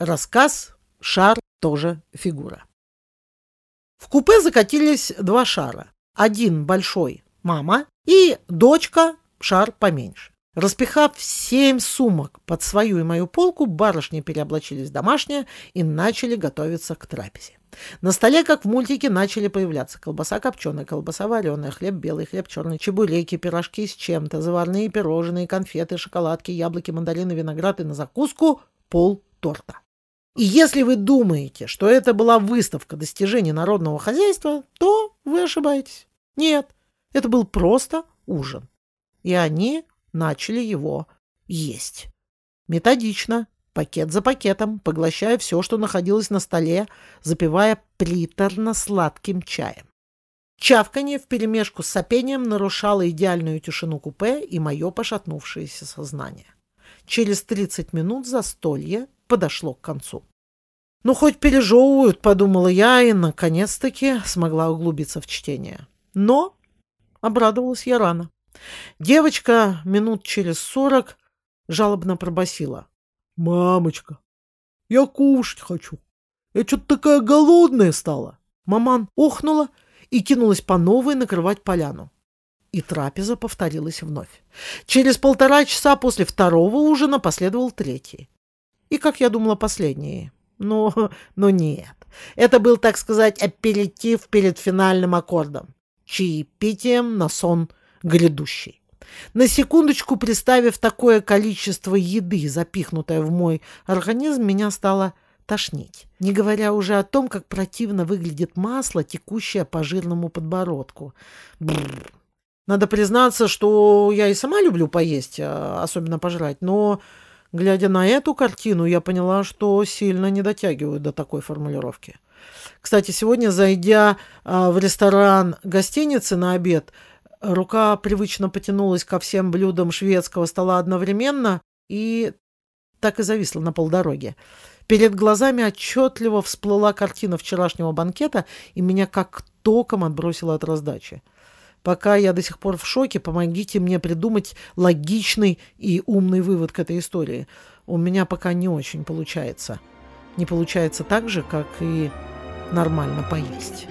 Рассказ «Шар тоже фигура». В купе закатились два шара. Один большой – мама, и дочка – шар поменьше. Распихав семь сумок под свою и мою полку, барышни переоблачились в домашнее и начали готовиться к трапезе. На столе, как в мультике, начали появляться колбаса копченая, колбаса вареная, хлеб белый, хлеб черный, чебуреки, пирожки с чем-то, заварные пирожные, конфеты, шоколадки, яблоки, мандарины, виноград и на закуску пол торта. И если вы думаете, что это была выставка достижений народного хозяйства, то вы ошибаетесь. Нет, это был просто ужин. И они начали его есть. Методично, пакет за пакетом, поглощая все, что находилось на столе, запивая приторно-сладким чаем. Чавканье вперемешку с сопением нарушало идеальную тишину купе и мое пошатнувшееся сознание. Через 30 минут застолье подошло к концу. «Ну, хоть пережевывают», — подумала я, и, наконец-таки, смогла углубиться в чтение. Но обрадовалась я рано. Девочка минут через сорок жалобно пробасила. «Мамочка, я кушать хочу. Я что-то такая голодная стала». Маман охнула и кинулась по новой накрывать поляну. И трапеза повторилась вновь. Через полтора часа после второго ужина последовал третий. И, как я думала, последний. Но, но нет. Это был, так сказать, аперитив перед финальным аккордом. Чаепитием на сон грядущий. На секундочку, представив такое количество еды, запихнутое в мой организм, меня стало тошнить. Не говоря уже о том, как противно выглядит масло, текущее по жирному подбородку. Бррр. Надо признаться, что я и сама люблю поесть, а, особенно пожрать, но, глядя на эту картину, я поняла, что сильно не дотягиваю до такой формулировки. Кстати, сегодня, зайдя а, в ресторан гостиницы на обед, Рука привычно потянулась ко всем блюдам шведского стола одновременно и так и зависла на полдороге. Перед глазами отчетливо всплыла картина вчерашнего банкета, и меня как током отбросило от раздачи. Пока я до сих пор в шоке, помогите мне придумать логичный и умный вывод к этой истории. У меня пока не очень получается. Не получается так же, как и нормально поесть.